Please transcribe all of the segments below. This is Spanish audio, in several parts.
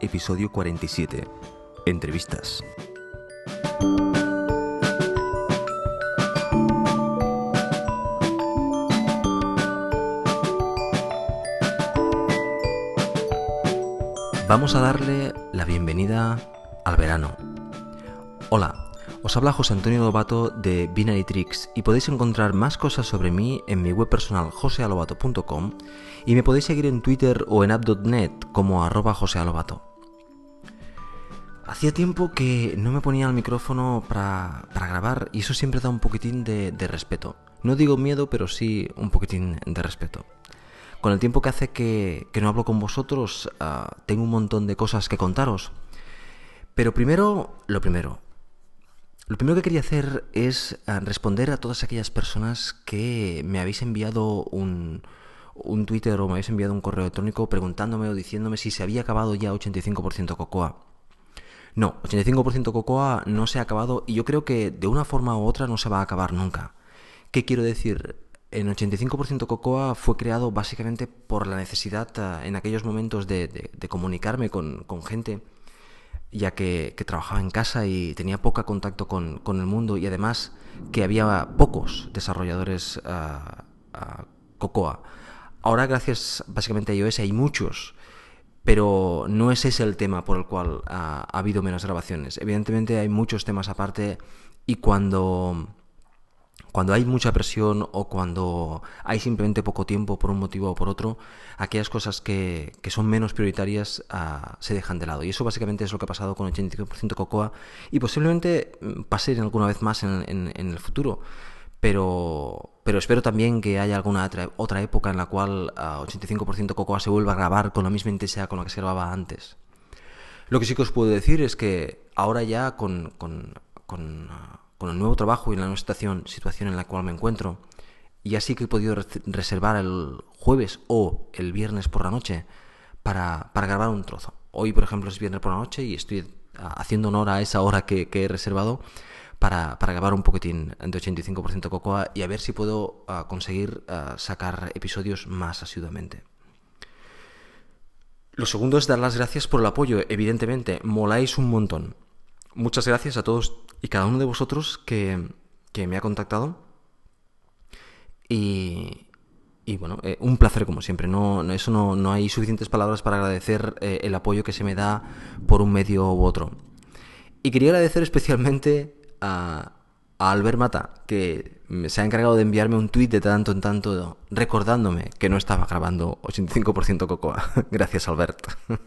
Episodio 47. Entrevistas. Vamos a darle la bienvenida al verano. Hola, os habla José Antonio Lobato de Binary Tricks y podéis encontrar más cosas sobre mí en mi web personal josealobato.com y me podéis seguir en Twitter o en app.net como arroba josealobato. Hacía tiempo que no me ponía el micrófono para, grabar y eso siempre da un poquitín de, respeto. No digo miedo, pero sí un poquitín de respeto. Con el tiempo que hace que, no hablo con vosotros, ah, tengo un montón de cosas que contaros. Pero primero, lo primero. Lo primero que quería hacer es ah, responder a todas aquellas personas que me habéis enviado un, un Twitter o me habéis enviado un correo electrónico preguntándome o diciéndome si se había acabado ya 85% Cocoa. No, 85% Cocoa no se ha acabado y yo creo que de una forma u otra no se va a acabar nunca. ¿Qué quiero decir? En 85% Cocoa fue creado básicamente por la necesidad ah, en aquellos momentos de, comunicarme con, con gente ya que, trabajaba en casa y tenía poco contacto con, el mundo y además que había pocos desarrolladores uh, Cocoa. Ahora gracias básicamente a iOS hay muchos, pero no es ese el tema por el cual ha habido menos grabaciones. Evidentemente hay muchos temas aparte y cuando cuando hay mucha presión o cuando hay simplemente poco tiempo por un motivo o por otro, aquellas cosas que, son menos prioritarias ah, se dejan de lado. Y eso básicamente es lo que ha pasado con 85% Cocoa y posiblemente mm, pase alguna vez más en, el futuro. Pero, pero espero también que haya alguna otra, época en la cual 85% ah, Cocoa se vuelva a grabar con la misma intensidad con la que se grababa antes. Lo que sí que os puedo decir es que ahora ya con, con, con ah, con el nuevo trabajo y la nueva situación, situación en la cual me encuentro, y así que he podido reservar el jueves o el viernes por la noche para, grabar un trozo. Hoy, por ejemplo, es viernes por la noche y estoy haciendo honor a esa hora que, he reservado para, grabar un poquitín de 85% Cocoa y a ver si puedo ah, conseguir ah, sacar episodios más asiduamente. Lo segundo es dar las gracias por el apoyo, evidentemente, moláis un montón. Muchas gracias a todos y cada uno de vosotros que, me ha contactado. Y, y bueno, eh, un placer como siempre. No, eso no, no, hay suficientes palabras para agradecer eh, el apoyo que se me da por un medio u otro. Y quería agradecer especialmente a, a Albert Mata, que se ha encargado de enviarme un tuit de tanto en tanto recordándome que no estaba grabando 85% Cocoa. Gracias, Albert.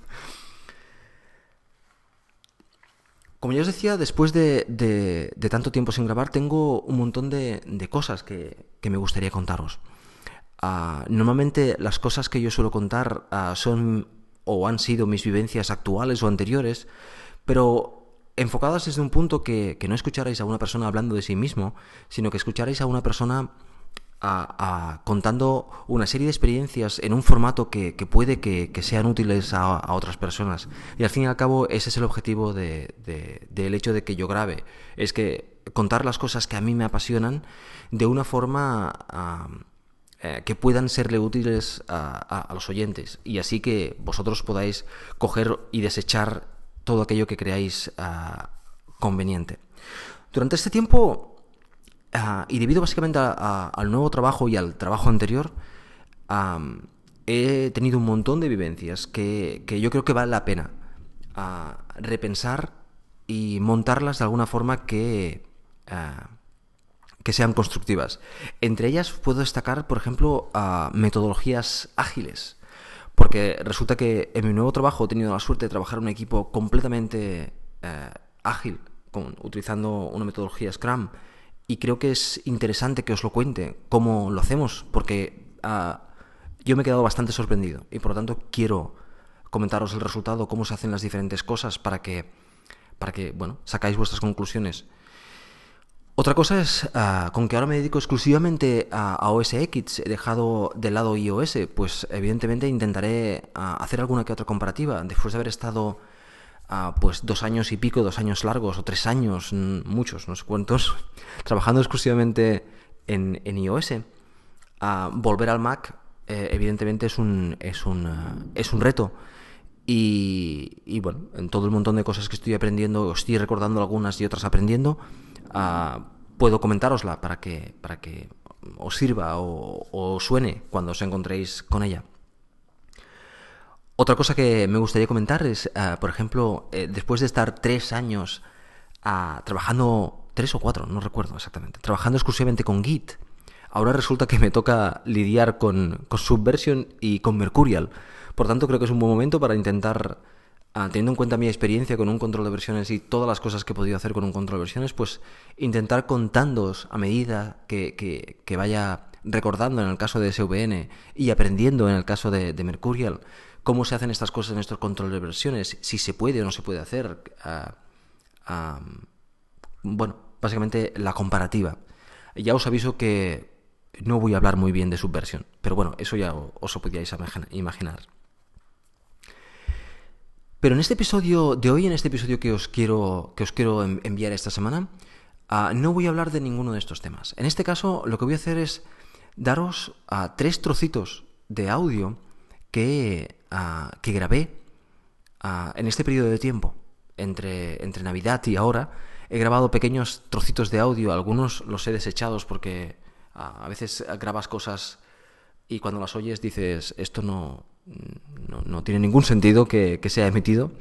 Como ya os decía, después de, tanto tiempo sin grabar, tengo un montón de, cosas que, me gustaría contaros. Ah, normalmente las cosas que yo suelo contar ah, son o han sido mis vivencias actuales o anteriores, pero enfocadas desde un punto que, que no escucharais a una persona hablando de sí mismo, sino que escucharais a una persona contando una serie de experiencias en un formato que, puede que, sean útiles a, otras personas. Y al fin y al cabo ese es el objetivo de, del hecho de que yo grabe. Es que contar las cosas que a mí me apasionan de una forma eh, que puedan serle útiles a, los oyentes. Y así que vosotros podáis coger y desechar todo aquello que creáis ah, conveniente. Durante este tiempo Ah, y debido básicamente al nuevo trabajo y al trabajo anterior, he tenido un montón de vivencias que, yo creo que vale la pena ah, repensar y montarlas de alguna forma que, ah, que sean constructivas. Entre ellas puedo destacar, por ejemplo, metodologías ágiles. Porque resulta que en mi nuevo trabajo he tenido la suerte de trabajar en un equipo completamente eh, ágil, utilizando una metodología Scrum y creo que es interesante que os lo cuente, cómo lo hacemos, porque ah, yo me he quedado bastante sorprendido y por lo tanto quiero comentaros el resultado, cómo se hacen las diferentes cosas para que, para que bueno, sacáis vuestras conclusiones. Otra cosa es ah, con que ahora me dedico exclusivamente a, OS X, he dejado de lado iOS, pues evidentemente intentaré ah, hacer alguna que otra comparativa. Después de haber estado pues dos años y pico, dos años largos o tres años, muchos, no sé cuántos, trabajando exclusivamente en, iOS, volver al Mac eh, evidentemente es un, es, un, es un reto. Y, bueno, en todo el montón de cosas que estoy aprendiendo, estoy recordando algunas y otras aprendiendo, puedo comentárosla para que, para que os sirva o, suene cuando os encontréis con ella. Otra cosa que me gustaría comentar es, ah, por ejemplo, eh, después de estar tres años ah, trabajando, tres o cuatro, no recuerdo exactamente, trabajando exclusivamente con Git, ahora resulta que me toca lidiar con, con Subversion y con Mercurial. Por tanto, creo que es un buen momento para intentar, ah, teniendo en cuenta mi experiencia con un control de versiones y todas las cosas que he podido hacer con un control de versiones, pues intentar contándoos a medida que, vaya recordando en el caso de SVN y aprendiendo en el caso de, Mercurial cómo se hacen estas cosas en estos controles de versiones, si se puede o no se puede hacer. Ah, ah, bueno, básicamente la comparativa. Ya os aviso que no voy a hablar muy bien de subversión, pero bueno, eso ya os lo podíais imaginar. Pero en este episodio de hoy, en este episodio que os quiero, que os quiero enviar esta semana, ah, no voy a hablar de ninguno de estos temas. En este caso, lo que voy a hacer es daros a tres trocitos de audio que, ah, que grabé ah, en este periodo de tiempo, entre, entre Navidad y ahora. He grabado pequeños trocitos de audio, algunos los he desechados porque a veces grabas cosas y cuando las oyes dices, esto no, no, tiene ningún sentido que, sea emitido.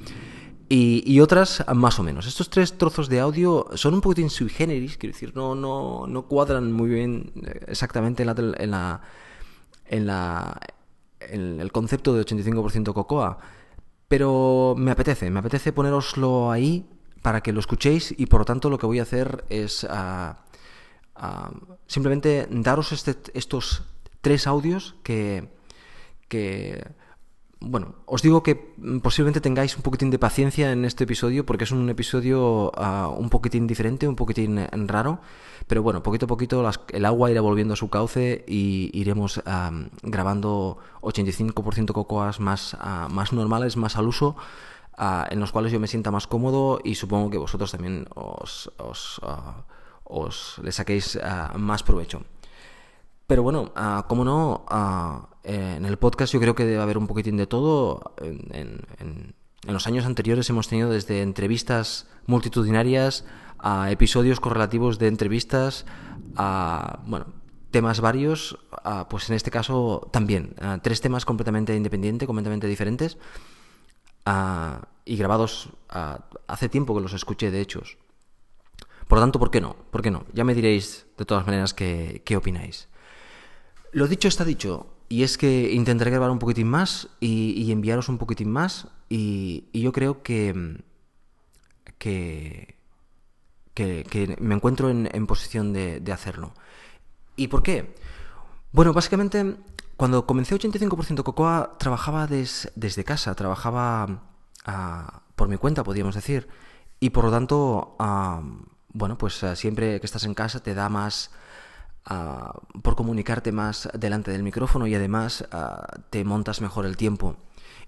Y, otras más o menos. Estos tres trozos de audio son un poquitín sui quiero decir, no, no, no cuadran muy bien eh, exactamente en la, en la, en la el concepto de 85% cocoa, pero me apetece, me apetece poneroslo ahí para que lo escuchéis y por lo tanto lo que voy a hacer es ah, ah, simplemente daros este, estos tres audios que, que bueno, os digo que posiblemente tengáis un poquitín de paciencia en este episodio porque es un episodio ah, un poquitín diferente, un poquitín raro, pero bueno, poquito a poquito el agua irá volviendo a su cauce y iremos grabando 85% cocoas más, ah, más normales, más al uso, ah, en los cuales yo me sienta más cómodo y supongo que vosotros también os, os, os le saquéis más provecho. Pero bueno, como no, eh, en el podcast yo creo que debe haber un poquitín de todo. En, los años anteriores hemos tenido desde entrevistas multitudinarias a episodios correlativos de entrevistas a, bueno, temas varios, pues en este caso también. tres temas completamente independientes, completamente diferentes y grabados hace tiempo que los escuché, de hechos. Por lo tanto, ¿por qué no? ¿Por qué no? Ya me diréis de todas maneras qué, qué opináis. Lo dicho está dicho. Y es que intentaré grabar un poquitín más y, enviaros un poquitín más. Y, yo creo que, que, que, me encuentro en, posición de, hacerlo. ¿Y por qué? Bueno, básicamente, cuando comencé 85% Cocoa, trabajaba desde casa, trabajaba ah, por mi cuenta, podríamos decir. Y por lo tanto, ah, bueno, pues ah, siempre que estás en casa te da más por comunicarte más delante del micrófono y además te montas mejor el tiempo.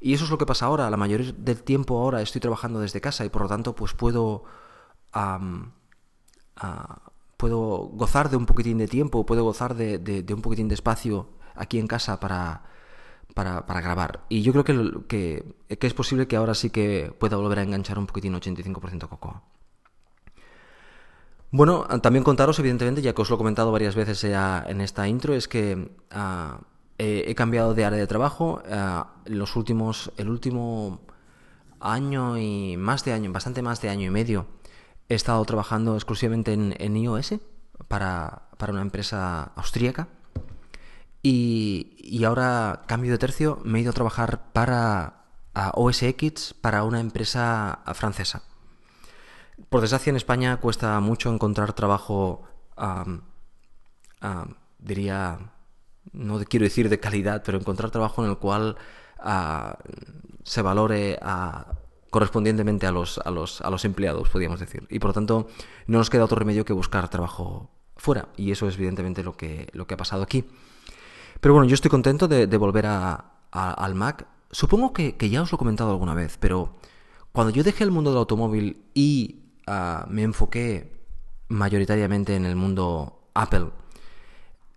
Y eso es lo que pasa ahora. La mayoría del tiempo ahora estoy trabajando desde casa y por lo tanto pues puedo puedo gozar de un poquitín de tiempo, puedo gozar de, un poquitín de espacio aquí en casa para, para, grabar. Y yo creo que, que, que, es posible que ahora sí que pueda volver a enganchar un poquitín 85% Cocoa. Bueno, también contaros, evidentemente, ya que os lo he comentado varias veces en esta intro, es que ah, he, cambiado de área de trabajo. Ah, los últimos, el último año y más de año, bastante más de año y medio, he estado trabajando exclusivamente en, iOS para, una empresa austríaca. Y, ahora cambio de tercio, me he ido a trabajar para OS X para una empresa francesa. Por desgracia en España cuesta mucho encontrar trabajo, diría, no quiero decir de calidad, pero encontrar trabajo en el cual ah, se valore correspondientemente a los, empleados, podríamos decir. Y por lo tanto no nos queda otro remedio que buscar trabajo fuera. Y eso es evidentemente lo que, ha pasado aquí. Pero bueno, yo estoy contento de, volver al Mac. Supongo que, ya os lo he comentado alguna vez, pero cuando yo dejé el mundo del automóvil y me enfoqué mayoritariamente en el mundo Apple,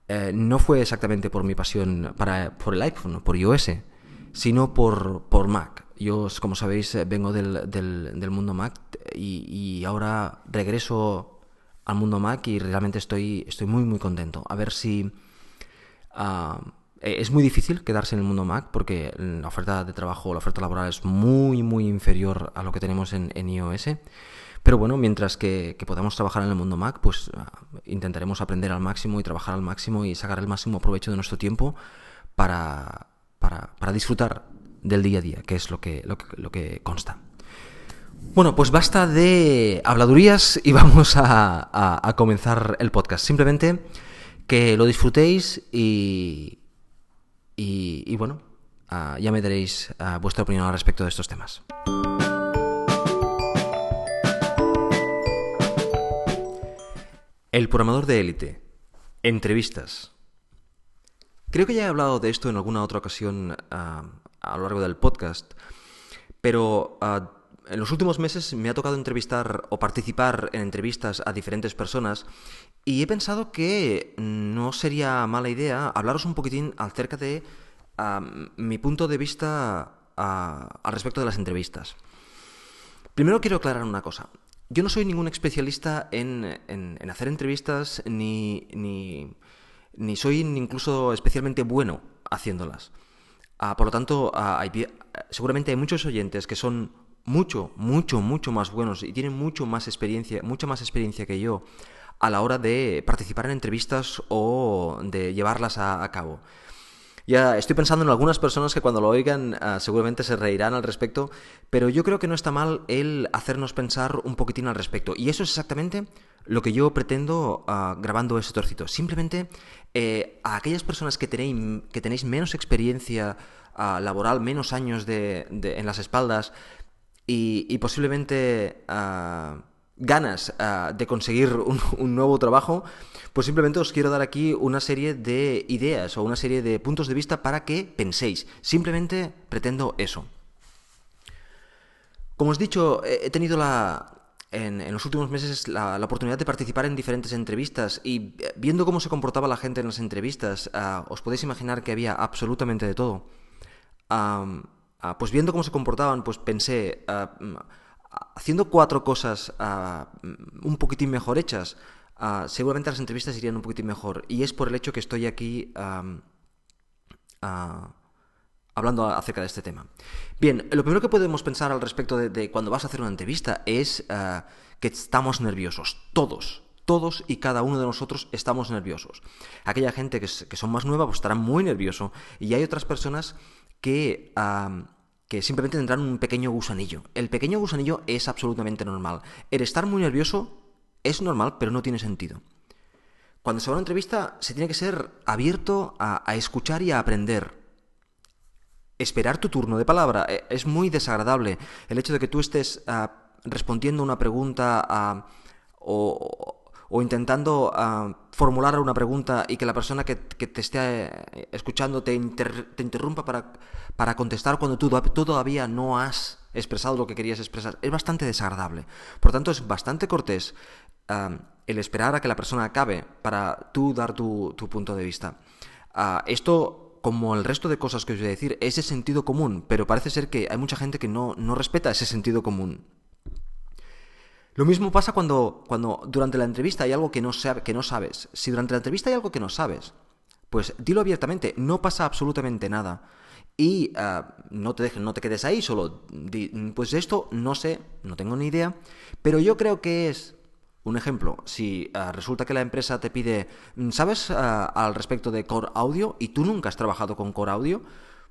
eh, no fue exactamente por mi pasión para, por el iPhone, por iOS, sino por, por Mac. Yo, como sabéis, vengo del, del, mundo Mac y, y, ahora regreso al mundo Mac y realmente estoy, estoy muy, muy contento. A ver si... Ah, es muy difícil quedarse en el mundo Mac porque la oferta de trabajo, la oferta laboral es muy, muy inferior a lo que tenemos en, en iOS. Pero bueno, mientras que, podamos trabajar en el mundo Mac, pues ah, intentaremos aprender al máximo y trabajar al máximo y sacar el máximo provecho de nuestro tiempo para, para, disfrutar del día a día, que es lo que, lo que, consta. Bueno, pues basta de habladurías y vamos a, comenzar el podcast. Simplemente que lo disfrutéis y, y, bueno, ah, ya me daréis ah, vuestra opinión al respecto de estos temas. El programador de élite. Entrevistas. Creo que ya he hablado de esto en alguna otra ocasión ah, a lo largo del podcast, pero ah, en los últimos meses me ha tocado entrevistar o participar en entrevistas a diferentes personas y he pensado que no sería mala idea hablaros un poquitín acerca de ah, mi punto de vista al respecto de las entrevistas. Primero quiero aclarar una cosa. Yo no soy ningún especialista en, en, hacer entrevistas ni, ni, ni, soy incluso especialmente bueno haciéndolas. Ah, por lo tanto, ah, seguramente hay muchos oyentes que son mucho, mucho, mucho más buenos y tienen mucho más experiencia, mucha más experiencia que yo a la hora de participar en entrevistas o de llevarlas a cabo. Ya estoy pensando en algunas personas que cuando lo oigan ah, seguramente se reirán al respecto, pero yo creo que no está mal el hacernos pensar un poquitín al respecto. Y eso es exactamente lo que yo pretendo ah, grabando ese trocito. Simplemente eh, a aquellas personas que tenéis, que tenéis menos experiencia ah, laboral, menos años de, en las espaldas y, posiblemente ganas de conseguir un nuevo trabajo, pues simplemente os quiero dar aquí una serie de ideas o una serie de puntos de vista para que penséis. Simplemente pretendo eso. Como os he dicho, he tenido la, en, los últimos meses la, oportunidad de participar en diferentes entrevistas y eh, viendo cómo se comportaba la gente en las entrevistas, ah, os podéis imaginar que había absolutamente de todo. Ah, pues viendo cómo se comportaban, pues pensé, ah, haciendo cuatro cosas un poquitín mejor hechas, Ah, seguramente las entrevistas irían un poquitín mejor. Y es por el hecho que estoy aquí hablando acerca de este tema. Bien, lo primero que podemos pensar al respecto de, cuando vas a hacer una entrevista es ah, que estamos nerviosos. Todos. Todos y cada uno de nosotros estamos nerviosos. Aquella gente que, son más nueva pues estará muy nervioso y hay otras personas que que simplemente tendrán un pequeño gusanillo. El pequeño gusanillo es absolutamente normal. El estar muy nervioso es normal, pero no tiene sentido. Cuando se va a una entrevista, se tiene que ser abierto a, escuchar y a aprender. Esperar tu turno de palabra. Eh, es muy desagradable el hecho de que tú estés ah, respondiendo una pregunta ah, o, intentando ah, formular una pregunta y que la persona que, te esté eh, escuchando te, interrumpa para, para, contestar cuando tú, tú todavía no has expresado lo que querías expresar. Es bastante desagradable. Por tanto, es bastante cortés el esperar a que la persona acabe para tú dar tu, punto de vista. Ah, esto, como el resto de cosas que os voy a decir, es de sentido común, pero parece ser que hay mucha gente que no, no respeta ese sentido común. Lo mismo pasa cuando, cuando durante la entrevista hay algo que no, que no sabes. Si durante la entrevista hay algo que no sabes, pues dilo abiertamente, no pasa absolutamente nada. Y ah, no te dejes, no te quedes ahí, solo pues esto no sé, no tengo ni idea, pero yo creo que es un ejemplo, si ah, resulta que la empresa te pide, mm, ¿sabes ah, al respecto de Core Audio y tú nunca has trabajado con Core Audio?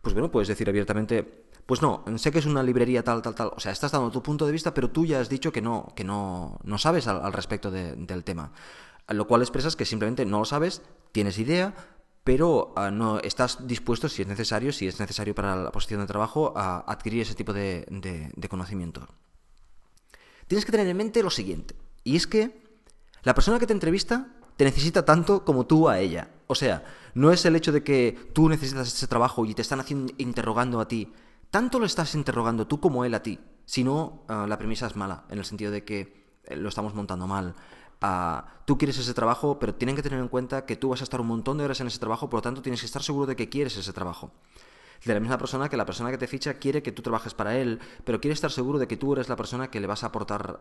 Pues bueno, puedes decir abiertamente, pues no, sé que es una librería tal, tal, tal. O sea, estás dando tu punto de vista, pero tú ya has dicho que no, que no, no sabes al, respecto del tema. Lo cual expresas que simplemente no lo sabes, tienes idea, pero ah, no estás dispuesto, si es necesario, si es necesario para la posición de trabajo, a adquirir ese tipo de conocimiento. Tienes que tener en mente lo siguiente. Y es que la persona que te entrevista te necesita tanto como tú a ella. O sea, no es el hecho de que tú necesitas ese trabajo y te están haciendo, interrogando a ti. Tanto lo estás interrogando tú como él a ti. Si no, ah, la premisa es mala, en el sentido de que eh, lo estamos montando mal. Ah, tú quieres ese trabajo, pero tienen que tener en cuenta que tú vas a estar un montón de horas en ese trabajo, por lo tanto tienes que estar seguro de que quieres ese trabajo. De la misma persona que la persona que te ficha quiere que tú trabajes para él, pero quiere estar seguro de que tú eres la persona que le vas a aportar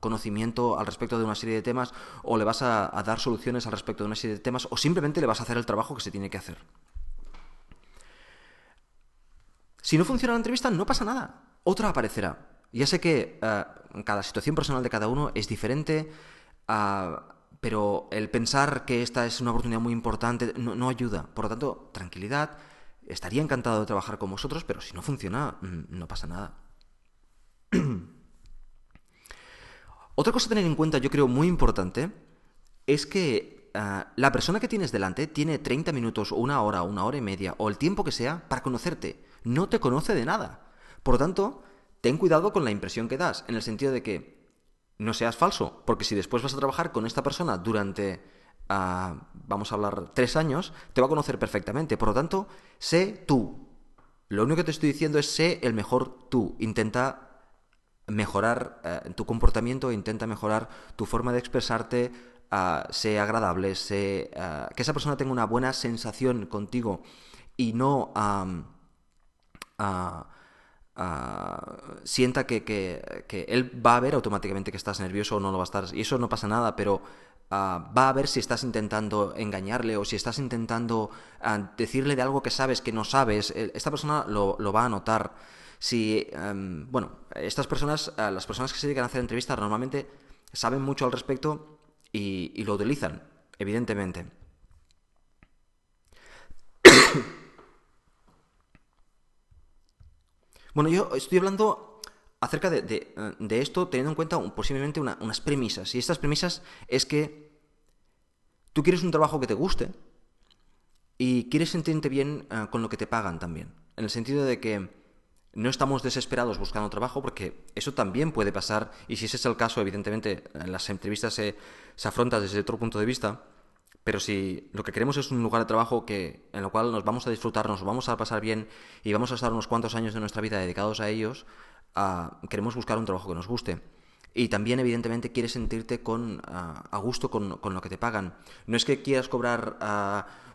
conocimiento al respecto de una serie de temas o le vas a, dar soluciones al respecto de una serie de temas o simplemente le vas a hacer el trabajo que se tiene que hacer. Si no funciona la entrevista, no pasa nada. Otra aparecerá. Ya sé que eh, cada situación personal de cada uno es diferente, ah, pero el pensar que esta es una oportunidad muy importante no, ayuda. Por lo tanto, tranquilidad. Estaría encantado de trabajar con vosotros, pero si no funciona, mm, no pasa nada. Otra cosa a tener en cuenta, yo creo muy importante, es que ah, la persona que tienes delante tiene 30 minutos una hora, una hora y media, o el tiempo que sea, para conocerte. No te conoce de nada. Por lo tanto, ten cuidado con la impresión que das, en el sentido de que no seas falso, porque si después vas a trabajar con esta persona durante, ah, vamos a hablar, tres años, te va a conocer perfectamente. Por lo tanto, sé tú. Lo único que te estoy diciendo es sé el mejor tú. Intenta mejorar eh, tu comportamiento, intenta mejorar tu forma de expresarte, uh, sé agradable, sé, ah, que esa persona tenga una buena sensación contigo y no sienta que, que, él va a ver automáticamente que estás nervioso o no lo va a estar. Y eso no pasa nada, pero va a ver si estás intentando engañarle o si estás intentando decirle de algo que sabes que no sabes. Esta persona lo, lo va a notar si, em, bueno, estas personas, eh, las personas que se dedican a hacer entrevistas normalmente saben mucho al respecto y, lo utilizan, evidentemente. bueno, yo estoy hablando acerca de, esto teniendo en cuenta posiblemente unas premisas. Y estas premisas es que tú quieres un trabajo que te guste y quieres sentirte bien eh, con lo que te pagan también. En el sentido de que no estamos desesperados buscando trabajo porque eso también puede pasar y si ese es el caso, evidentemente en las entrevistas se, se afronta desde otro punto de vista, pero si lo que queremos es un lugar de trabajo que, en el cual nos vamos a disfrutar, nos vamos a pasar bien y vamos a estar unos cuantos años de nuestra vida dedicados a ellos, queremos buscar un trabajo que nos guste. Y también, evidentemente, quieres sentirte con, a gusto con, con, lo que te pagan. No es que quieras cobrar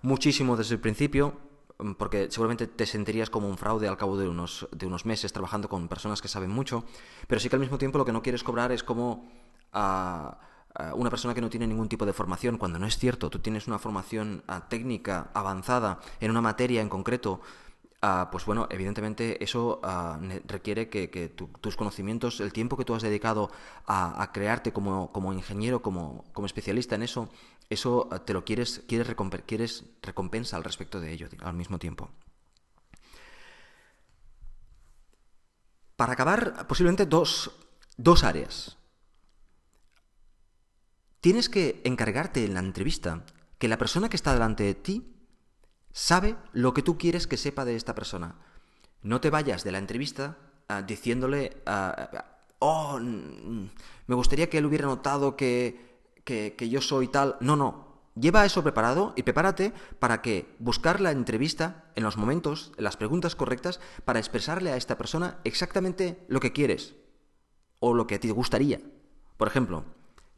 muchísimo desde el principio, Mm, porque seguramente te sentirías como un fraude al cabo de unos, de unos meses trabajando con personas que saben mucho, pero sí que al mismo tiempo lo que no quieres cobrar es como una persona que no tiene ningún tipo de formación, cuando no es cierto, tú tienes una formación técnica avanzada en una materia en concreto, pues bueno, evidentemente eso requiere que, tus conocimientos, el tiempo que tú has dedicado a, crearte como, como ingeniero, como, como especialista en eso, eso te lo quieres, quieres, quieres recompensa al respecto de ello al mismo tiempo. Para acabar, posiblemente dos, dos áreas. Tienes que encargarte en la entrevista que la persona que está delante de ti sabe lo que tú quieres que sepa de esta persona. No te vayas de la entrevista ah, diciéndole, ah, oh, me gustaría que él hubiera notado que que, yo soy tal. No, no. Lleva eso preparado y prepárate para que buscar la entrevista en los momentos, en las preguntas correctas, para expresarle a esta persona exactamente lo que quieres o lo que te gustaría. Por ejemplo,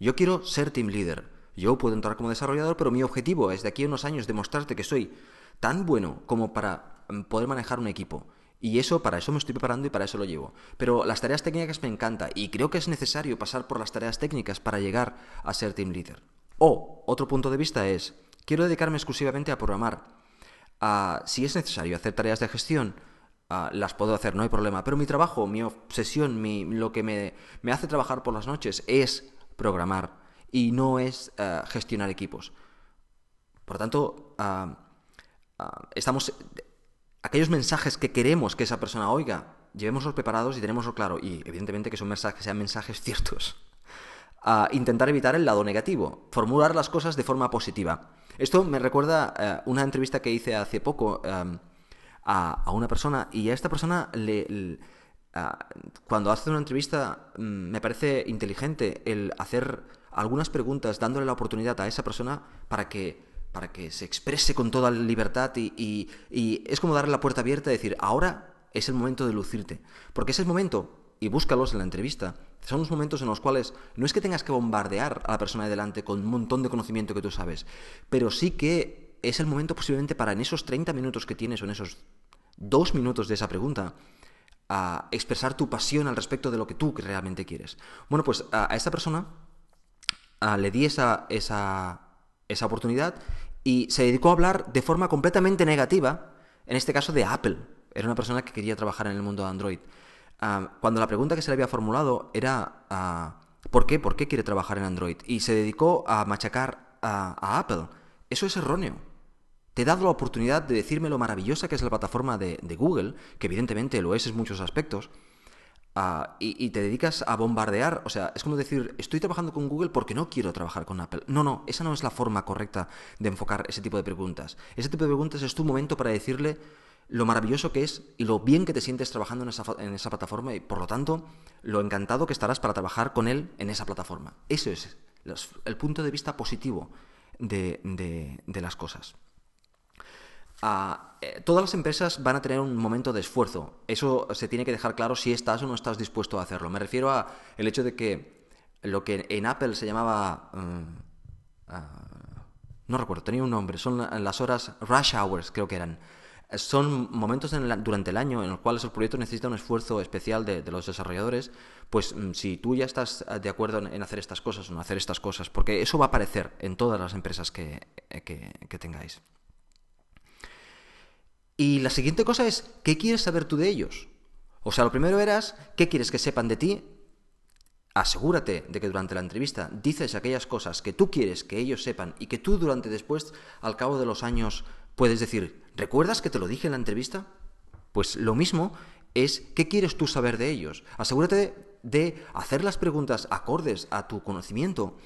yo quiero ser team leader. Yo puedo entrar como desarrollador, pero mi objetivo es de aquí a unos años demostrarte que soy tan bueno como para mm, poder manejar un equipo. Y eso, para eso me estoy preparando y para eso lo llevo. Pero las tareas técnicas me encanta y creo que es necesario pasar por las tareas técnicas para llegar a ser team leader. O, otro punto de vista es, quiero dedicarme exclusivamente a programar. Ah, si es necesario hacer tareas de gestión, ah, las puedo hacer, no hay problema. Pero mi trabajo, mi obsesión, mi, lo que me, me, hace trabajar por las noches es programar y no es ah, gestionar equipos. Por tanto, estamos aquellos mensajes que queremos que esa persona oiga, llevémoslos preparados y tenemos claro. Y evidentemente que son mensajes, sean mensajes ciertos. A intentar evitar el lado negativo, formular las cosas de forma positiva. Esto me recuerda eh, una entrevista que hice hace poco em, a, una persona y a esta persona le, cuando hace una entrevista mm, me parece inteligente el hacer algunas preguntas dándole la oportunidad a esa persona para que para que se exprese con toda libertad y, es como darle la puerta abierta y decir, ahora es el momento de lucirte. Porque es el momento, y búscalos en la entrevista, son los momentos en los cuales no es que tengas que bombardear a la persona de delante con un montón de conocimiento que tú sabes, pero sí que es el momento posiblemente para en esos 30 minutos que tienes o en esos dos minutos de esa pregunta, a expresar tu pasión al respecto de lo que tú realmente quieres. Bueno, pues a, esta persona le di esa, esa, esa oportunidad y se dedicó a hablar de forma completamente negativa, en este caso de Apple. Era una persona que quería trabajar en el mundo de Android. Ah, cuando la pregunta que se le había formulado era ah, ¿por qué? ¿Por qué quiere trabajar en Android? Y se dedicó a machacar a Apple. Eso es erróneo. Te he dado la oportunidad de decirme lo maravillosa que es la plataforma de, Google, que evidentemente lo es en muchos aspectos, ah, y, te dedicas a bombardear. O sea, es como decir, estoy trabajando con Google porque no quiero trabajar con Apple. No, no, esa no es la forma correcta de enfocar ese tipo de preguntas. Ese tipo de preguntas es tu momento para decirle lo maravilloso que es y lo bien que te sientes trabajando en esa, en esa plataforma y por lo tanto lo encantado que estarás para trabajar con él en esa plataforma. Eso es el punto de vista positivo de las cosas. Eh, todas las empresas van a tener un momento de esfuerzo. Eso se tiene que dejar claro si estás o no estás dispuesto a hacerlo. Me refiero a el hecho de que lo que en Apple se llamaba... Eh, ah, no recuerdo, tenía un nombre. Son las horas rush hours, creo que eran. Son momentos durante el año en los cuales el proyecto necesita un esfuerzo especial de, los desarrolladores. Pues mm, si tú ya estás de acuerdo en, hacer estas cosas o no hacer estas cosas, porque eso va a aparecer en todas las empresas que tengáis. Y la siguiente cosa es, ¿qué quieres saber tú de ellos? O sea, lo primero eras, ¿qué quieres que sepan de ti? Asegúrate de que durante la entrevista dices aquellas cosas que tú quieres que ellos sepan y que tú durante después, al cabo de los años, puedes decir, ¿recuerdas que te lo dije en la entrevista? Pues lo mismo es qué quieres tú saber de ellos. Asegúrate de hacer las preguntas acordes a tu conocimiento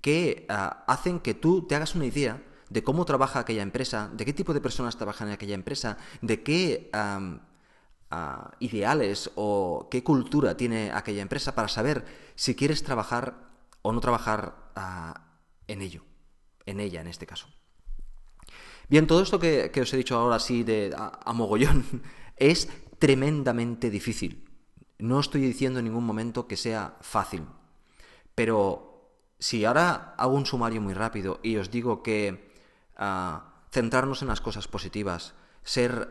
que ah, hacen que tú te hagas una idea de cómo trabaja aquella empresa, de qué tipo de personas trabajan en aquella empresa, de qué ideales o qué cultura tiene aquella empresa para saber si quieres trabajar o no trabajar en ello, en ella en este caso. Bien, todo esto que, os he dicho ahora así de a mogollón es tremendamente difícil. No estoy diciendo en ningún momento que sea fácil, pero si ahora hago un sumario muy rápido y os digo que centrarnos en las cosas positivas, ser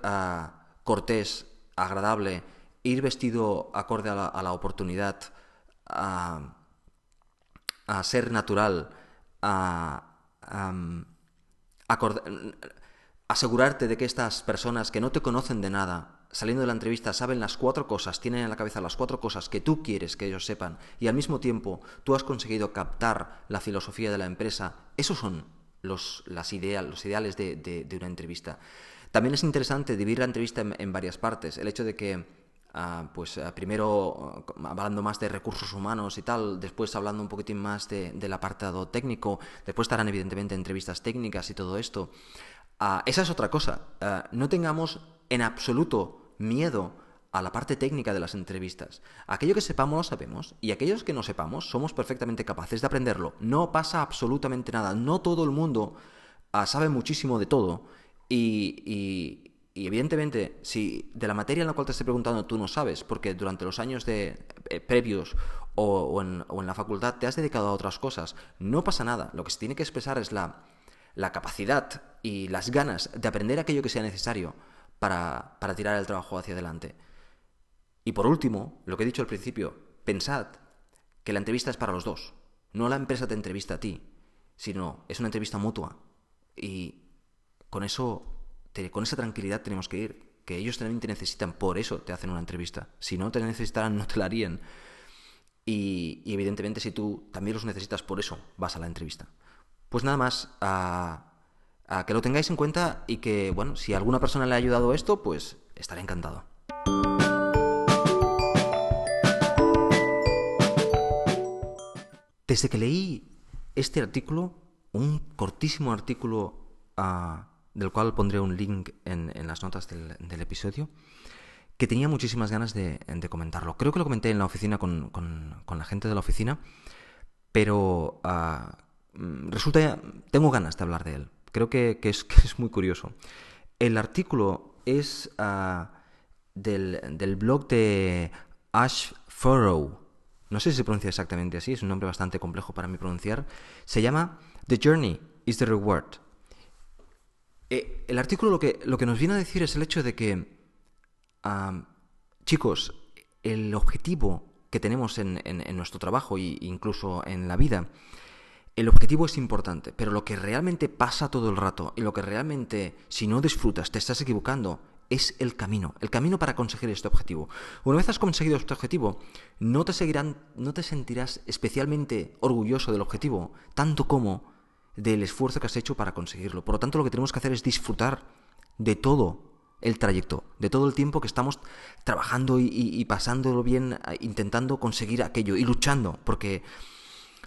cortés, agradable, ir vestido acorde a la, oportunidad, a, ser natural, a, asegurarte de que estas personas que no te conocen de nada, saliendo de la entrevista, saben las cuatro cosas, tienen en la cabeza las cuatro cosas que tú quieres que ellos sepan y al mismo tiempo tú has conseguido captar la filosofía de la empresa, esos son los, las los ideales de, una entrevista. También es interesante dividir la entrevista en, varias partes. El hecho de que, ah, pues ah, primero ah, hablando más de recursos humanos y tal, después hablando un poquitín más de, del apartado técnico, después estarán evidentemente entrevistas técnicas y todo esto. esa es otra cosa. no tengamos en absoluto miedo a la parte técnica de las entrevistas. Aquello que sepamos lo sabemos y aquellos que no sepamos somos perfectamente capaces de aprenderlo. No pasa absolutamente nada. No todo el mundo ah, sabe muchísimo de todo y, evidentemente si de la materia en la cual te estoy preguntando tú no sabes porque durante los años de, eh, previos o, en, la facultad te has dedicado a otras cosas, no pasa nada. Lo que se tiene que expresar es la, la capacidad y las ganas de aprender aquello que sea necesario para, para tirar el trabajo hacia adelante. Y por último, lo que he dicho al principio, pensad que la entrevista es para los dos. No la empresa te entrevista a ti, sino es una entrevista mutua. Y con eso, con esa tranquilidad tenemos que ir. Que ellos también te necesitan, por eso te hacen una entrevista. Si no te necesitaran, no te la harían. Y, evidentemente, si tú también los necesitas, por eso vas a la entrevista. Pues nada más, a, que lo tengáis en cuenta y que, bueno, si alguna persona le ha ayudado esto, pues estaré encantado. Desde que leí este artículo, un cortísimo artículo ah, del cual pondré un link en, las notas del, episodio, que tenía muchísimas ganas de, comentarlo. Creo que lo comenté en la oficina con, la gente de la oficina, pero uh, resulta, tengo ganas de hablar de él. Creo que, es, muy curioso. El artículo es ah, del, del, blog de Ash Furrow, no sé si se pronuncia exactamente así, es un nombre bastante complejo para mí pronunciar, se llama The Journey is the Reward. Eh, el artículo lo que, lo que nos viene a decir es el hecho de que, chicos, el objetivo que tenemos en, nuestro trabajo e incluso en la vida, el objetivo es importante, pero lo que realmente pasa todo el rato y lo que realmente, si no disfrutas, te estás equivocando, es el camino, el camino para conseguir este objetivo. Una vez has conseguido este objetivo, no te seguirán, no te sentirás especialmente orgulloso del objetivo, tanto como del esfuerzo que has hecho para conseguirlo. Por lo tanto, lo que tenemos que hacer es disfrutar de todo el trayecto, de todo el tiempo que estamos trabajando y, pasándolo bien, intentando conseguir aquello y luchando, porque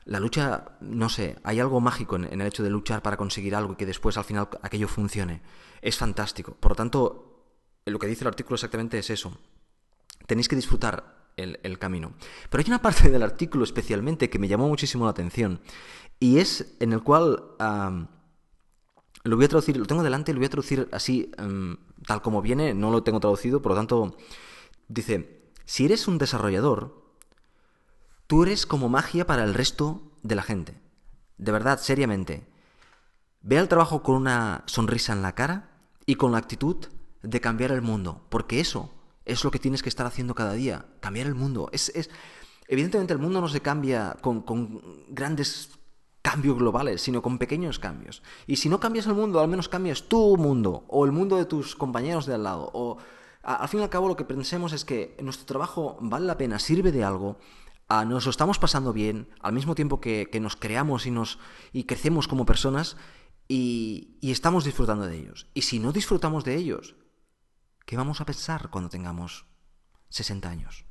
la lucha, no sé, hay algo mágico en, el hecho de luchar para conseguir algo y que después al final aquello funcione. Es fantástico. Por lo tanto, lo que dice el artículo exactamente es eso. Tenéis que disfrutar el, camino. Pero hay una parte del artículo especialmente que me llamó muchísimo la atención y es en el cual... lo voy a traducir, lo tengo delante lo voy a traducir así, em, tal como viene, no lo tengo traducido, por lo tanto, dice, si eres un desarrollador, tú eres como magia para el resto de la gente. De verdad, seriamente. Ve al trabajo con una sonrisa en la cara y con la actitud de cambiar el mundo, porque eso es lo que tienes que estar haciendo cada día, cambiar el mundo. Es, es... Evidentemente el mundo no se cambia con, con grandes cambios globales, sino con pequeños cambios. Y si no cambias el mundo, al menos cambias tu mundo o el mundo de tus compañeros de al lado. O al fin y al cabo lo que pensemos es que nuestro trabajo vale la pena, sirve de algo, nos lo estamos pasando bien, al mismo tiempo que, nos creamos y, nos, y crecemos como personas y, y estamos disfrutando de ellos. Y si no disfrutamos de ellos, ¿qué vamos a pensar cuando tengamos 60 años?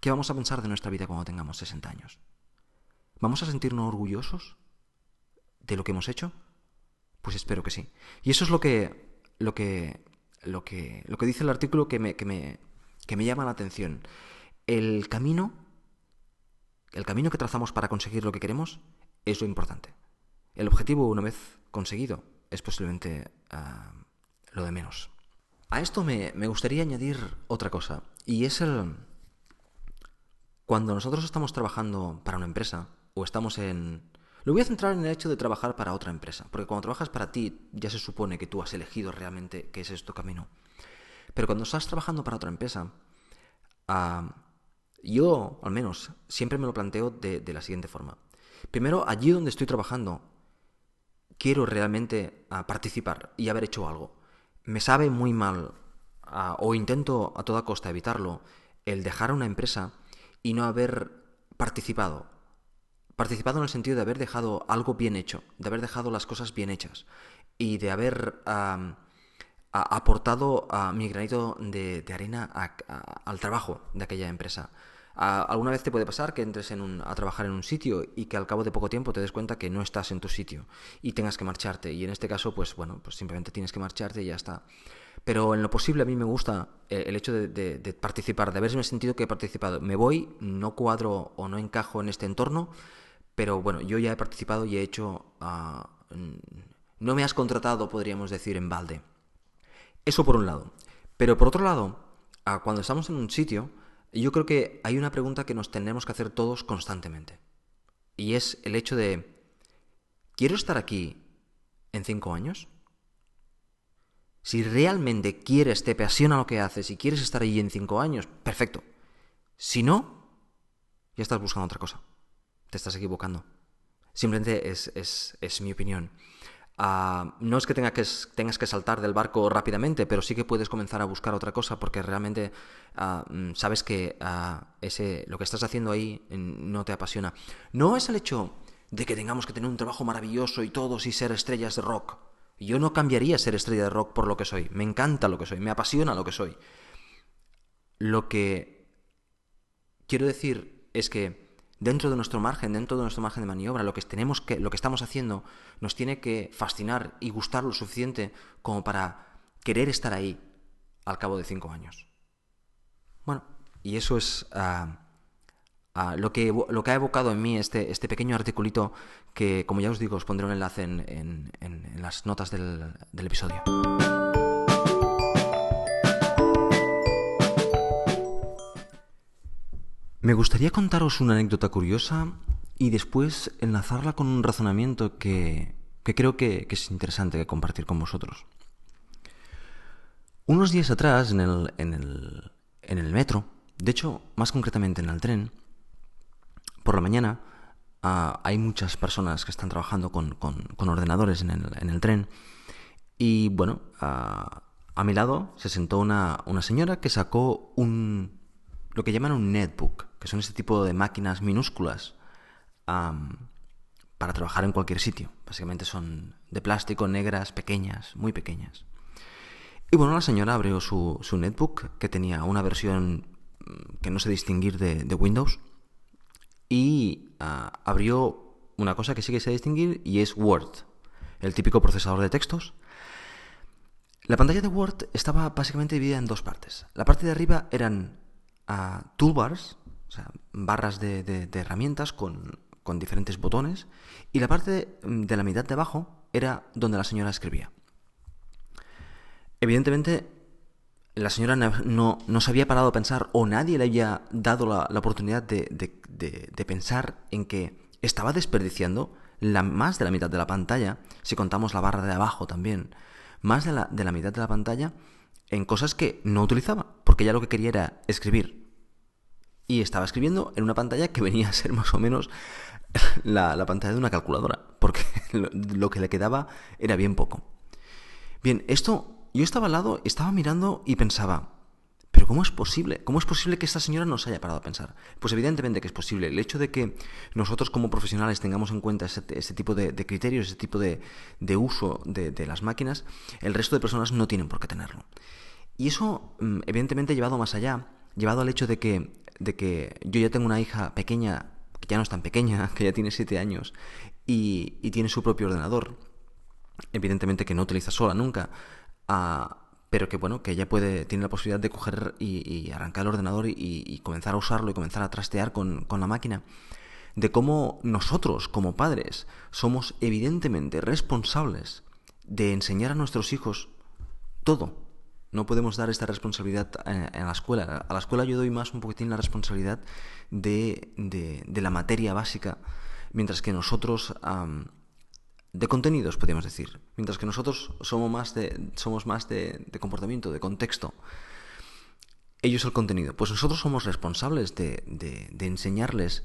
¿Qué vamos a pensar de nuestra vida cuando tengamos 60 años? ¿Vamos a sentirnos orgullosos de lo que hemos hecho? Pues espero que sí. Y eso es lo que, lo que, lo que, lo que dice el artículo que me, que me, que me llama la atención. El camino, el camino que trazamos para conseguir lo que queremos es lo importante. El objetivo, una vez conseguido, es posiblemente ah, lo de menos. A esto me, me gustaría añadir otra cosa, y es el... Cuando nosotros estamos trabajando para una empresa, o estamos en, lo voy a centrar en el hecho de trabajar para otra empresa, porque cuando trabajas para ti ya se supone que tú has elegido realmente que es tu camino. Pero cuando estás trabajando para otra empresa, yo al menos siempre me lo planteo de, la siguiente forma. Primero, allí donde estoy trabajando, quiero realmente participar y haber hecho algo. Me sabe muy mal, o intento a toda costa evitarlo, el dejar una empresa y no haber participado participado en el sentido de haber dejado algo bien hecho, de haber dejado las cosas bien hechas y de haber aportado a mi granito de, arena al trabajo de aquella empresa. Alguna vez te puede pasar que entres en a trabajar en un sitio y que al cabo de poco tiempo te des cuenta que no estás en tu sitio y tengas que marcharte. Y en este caso, pues bueno, pues simplemente tienes que marcharte y ya está. Pero en lo posible a mí me gusta eh, el hecho de, participar, de haberme sentido que he participado. Me voy, no cuadro o no encajo en este entorno, pero bueno, yo ya he participado y he hecho... Ah, no me has contratado, podríamos decir, en balde. Eso por un lado. Pero por otro lado, ah, cuando estamos en un sitio, yo creo que hay una pregunta que nos tenemos que hacer todos constantemente. Y es el hecho de, ¿quiero estar aquí en cinco años? Si realmente quieres, te apasiona lo que haces y quieres estar allí en cinco años, perfecto. Si no, ya estás buscando otra cosa te estás equivocando. Simplemente es, mi opinión. Ah, no es que, que, tengas que saltar del barco rápidamente, pero sí que puedes comenzar a buscar otra cosa porque realmente ah, mm, sabes que ah, ese, lo que estás haciendo ahí mm, no te apasiona. No es el hecho de que tengamos que tener un trabajo maravilloso y todos y ser estrellas de rock. Yo no cambiaría ser estrella de rock por lo que soy. Me encanta lo que soy, me apasiona lo que soy. Lo que quiero decir es que dentro de nuestro margen, dentro de nuestro margen de maniobra, lo que, tenemos que, lo que estamos haciendo nos tiene que fascinar y gustar lo suficiente como para querer estar ahí al cabo de cinco años. Bueno, y eso es ah, lo, que, lo que ha evocado en mí este, este pequeño articulito que, como ya os digo, os pondré un enlace en, las notas del, del episodio. Me gustaría contaros una anécdota curiosa y después enlazarla con un razonamiento que, creo que, es interesante compartir con vosotros. Unos días atrás, en el, en el, en el metro, de hecho, más concretamente en el tren, por la mañana ah, hay muchas personas que están trabajando con, con, ordenadores en el, en el, tren y bueno, ah, a mi lado se sentó una, una señora que sacó un, lo que llaman un netbook, que son este tipo de máquinas minúsculas para trabajar en cualquier sitio. Básicamente son de plástico, negras, pequeñas, muy pequeñas. Y bueno, la señora abrió su, su netbook, que tenía una versión mm, que no sé distinguir de, Windows, y ah, abrió una cosa que sí que sé distinguir y es Word, el típico procesador de textos. La pantalla de Word estaba básicamente dividida en dos partes. La parte de arriba eran toolbars, o sea, barras de, herramientas con, diferentes botones, y la parte de, la mitad de abajo era donde la señora escribía. Evidentemente, la señora no, no, se había parado a pensar o nadie le había dado la, oportunidad de, pensar en que estaba desperdiciando la, más de la mitad de la pantalla, si contamos la barra de abajo también, más de la, de la mitad de la pantalla en cosas que no utilizaba, porque ya lo que quería era escribir. Y estaba escribiendo en una pantalla que venía a ser más o menos la, pantalla de una calculadora, porque lo, que le quedaba era bien poco. Bien, esto, yo estaba al lado, estaba mirando y pensaba, pero ¿cómo es posible? ¿Cómo es posible que esta señora no se haya parado a pensar? Pues evidentemente que es posible. El hecho de que nosotros como profesionales tengamos en cuenta este, tipo de, criterios, ese tipo de, uso de, las máquinas, el resto de personas no tienen por qué tenerlo. Y eso, mm, evidentemente, llevado más allá, llevado al hecho de que, de que yo ya tengo una hija pequeña, que ya no es tan pequeña, que ya tiene siete años, y, tiene su propio ordenador, evidentemente que no utiliza sola nunca, ah, pero que bueno, que ella puede, tiene la posibilidad de coger y, arrancar el ordenador y, comenzar a usarlo y comenzar a trastear con, con la máquina. De cómo nosotros, como padres, somos evidentemente responsables de enseñar a nuestros hijos todo, no podemos dar esta responsabilidad eh, a, la escuela. A la escuela yo doy más un poquitín la responsabilidad de, de, la materia básica, mientras que nosotros... de contenidos, podríamos decir. Mientras que nosotros somos más de, somos más de, comportamiento, de contexto. Ellos el contenido. Pues nosotros somos responsables de, enseñarles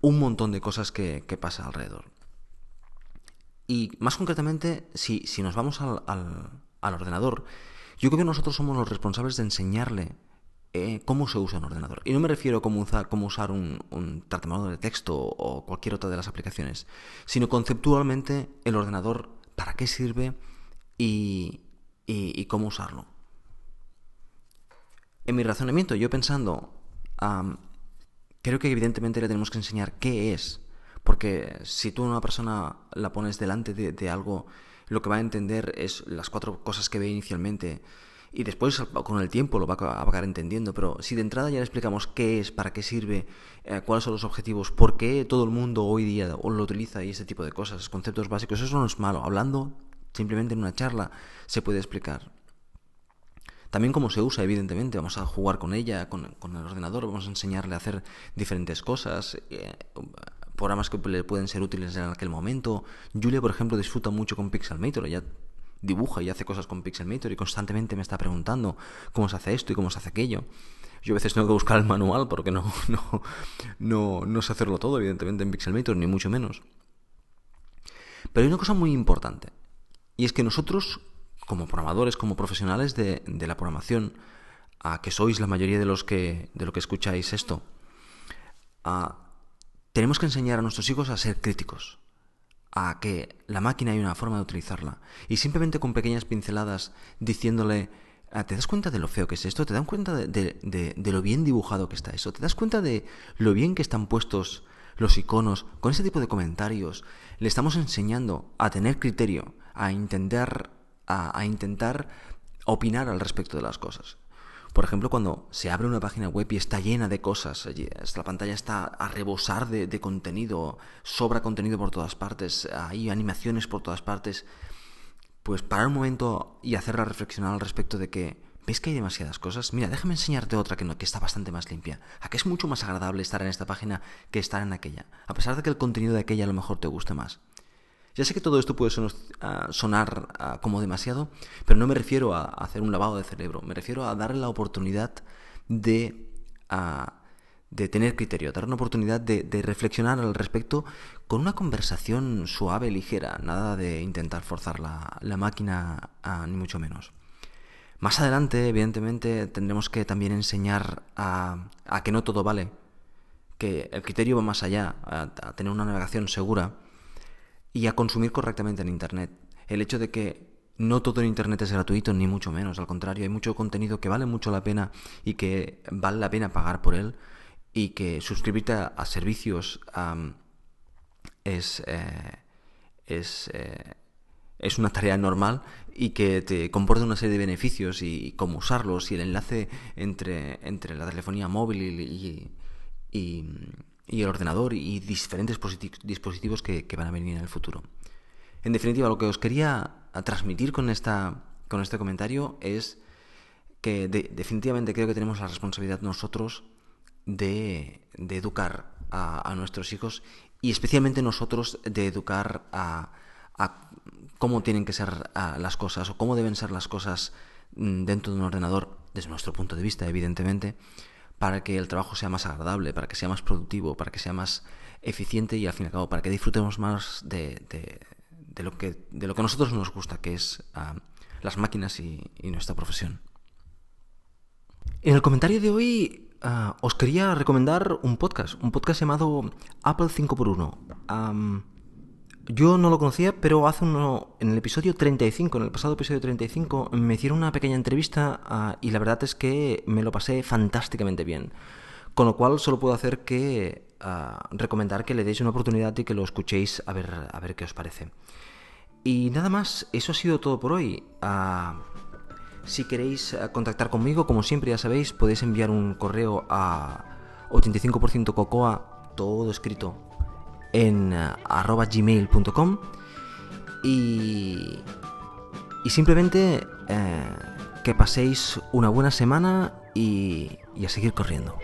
un montón de cosas que, que, pasa alrededor. Y más concretamente, si, si nos vamos al, al, al ordenador, yo creo que nosotros somos los responsables de enseñarle eh, cómo se usa un ordenador. Y no me refiero a cómo usar, cómo usar un, un de texto o cualquier otra de las aplicaciones, sino conceptualmente el ordenador, para qué sirve y, cómo usarlo. En mi razonamiento, yo pensando, creo que evidentemente le tenemos que enseñar qué es, porque si tú a una persona la pones delante de algo lo que va a entender es las cuatro cosas que ve inicialmente y después con el tiempo lo va a acabar entendiendo, pero si de entrada ya le explicamos qué es, para qué sirve, eh, cuáles son los objetivos, por qué todo el mundo hoy día lo utiliza y ese tipo de cosas, conceptos básicos, eso no es malo. Hablando simplemente en una charla se puede explicar. También cómo se usa, evidentemente, vamos a jugar con ella, con, el ordenador, vamos a enseñarle a hacer diferentes cosas, eh, programas que le pueden ser útiles en aquel momento. Julia, por ejemplo, disfruta mucho con Pixelmator, ella dibuja y hace cosas con Pixelmator y constantemente me está preguntando cómo se hace esto y cómo se hace aquello. Yo a veces tengo que buscar el manual porque no, no, no, no sé hacerlo todo, evidentemente, en Pixelmator, ni mucho menos. Pero hay una cosa muy importante, y es que nosotros, como programadores, como profesionales de, de la programación, a que sois la mayoría de los que, de lo que escucháis esto, a, tenemos que enseñar a nuestros hijos a ser críticos, a que la máquina hay una forma de utilizarla. Y simplemente con pequeñas pinceladas diciéndole, ah, ¿te das cuenta de lo feo que es esto? ¿Te das cuenta de, lo bien dibujado que está eso? ¿Te das cuenta de lo bien que están puestos los iconos? Con ese tipo de comentarios le estamos enseñando a tener criterio, a intentar, a intentar opinar al respecto de las cosas. Por ejemplo, cuando se abre una página web y está llena de cosas, la pantalla está a rebosar de, contenido, sobra contenido por todas partes, hay animaciones por todas partes, pues parar un momento y hacerla reflexionar al respecto de que, ¿ves que hay demasiadas cosas? Mira, déjame enseñarte otra que, que está bastante más limpia. ¿A qué es mucho más agradable estar en esta página que estar en aquella? A pesar de que el contenido de aquella a lo mejor te guste más. Ya sé que todo esto puede ah, sonar, ah, como demasiado, pero no me refiero a hacer un lavado de cerebro, me refiero a darle la oportunidad de, ah, de tener criterio, dar una oportunidad de, reflexionar al respecto con una conversación suave, ligera, nada de intentar forzar la, máquina, ni mucho menos. Más adelante, evidentemente, tendremos que también enseñar a, a que no todo vale, que el criterio va más allá, a tener una navegación segura y a consumir correctamente en Internet. El hecho de que no todo en Internet es gratuito, ni mucho menos, al contrario, hay mucho contenido que vale mucho la pena y que vale la pena pagar por él y que suscribirte a, servicios es, eh, es, eh, es una tarea normal y que te comporta una serie de beneficios y, cómo usarlos y el enlace entre, entre la telefonía móvil y, y y el ordenador y diferentes dispositivos que, van a venir en el futuro. En definitiva, lo que os quería transmitir con, esta, con este comentario es que definitivamente creo que tenemos la responsabilidad nosotros de, educar a, nuestros hijos y especialmente nosotros de educar a, cómo tienen que ser las cosas o cómo deben ser las cosas mm, dentro de un ordenador, desde nuestro punto de vista, evidentemente, para que el trabajo sea más agradable, para que sea más productivo, para que sea más eficiente y al fin y al cabo para que disfrutemos más de, de, lo, que, de lo que a nosotros nos gusta, que es ah, las máquinas y, nuestra profesión. En el comentario de hoy ah, os quería recomendar un podcast, un podcast llamado Apple 5x1. Yo no lo conocía, pero hace uno, en el episodio 35, en el pasado episodio 35, me hicieron una pequeña entrevista ah, y la verdad es que me lo pasé fantásticamente bien. Con lo cual solo puedo hacer que ah, recomendar que le deis una oportunidad y que lo escuchéis a ver, a ver qué os parece. Y nada más, eso ha sido todo por hoy. Ah, si queréis contactar conmigo, como siempre ya sabéis, podéis enviar un correo a 85% cocoa, todo escrito en uh, arroba gmail.com y, y simplemente eh, que paséis una buena semana y, y a seguir corriendo.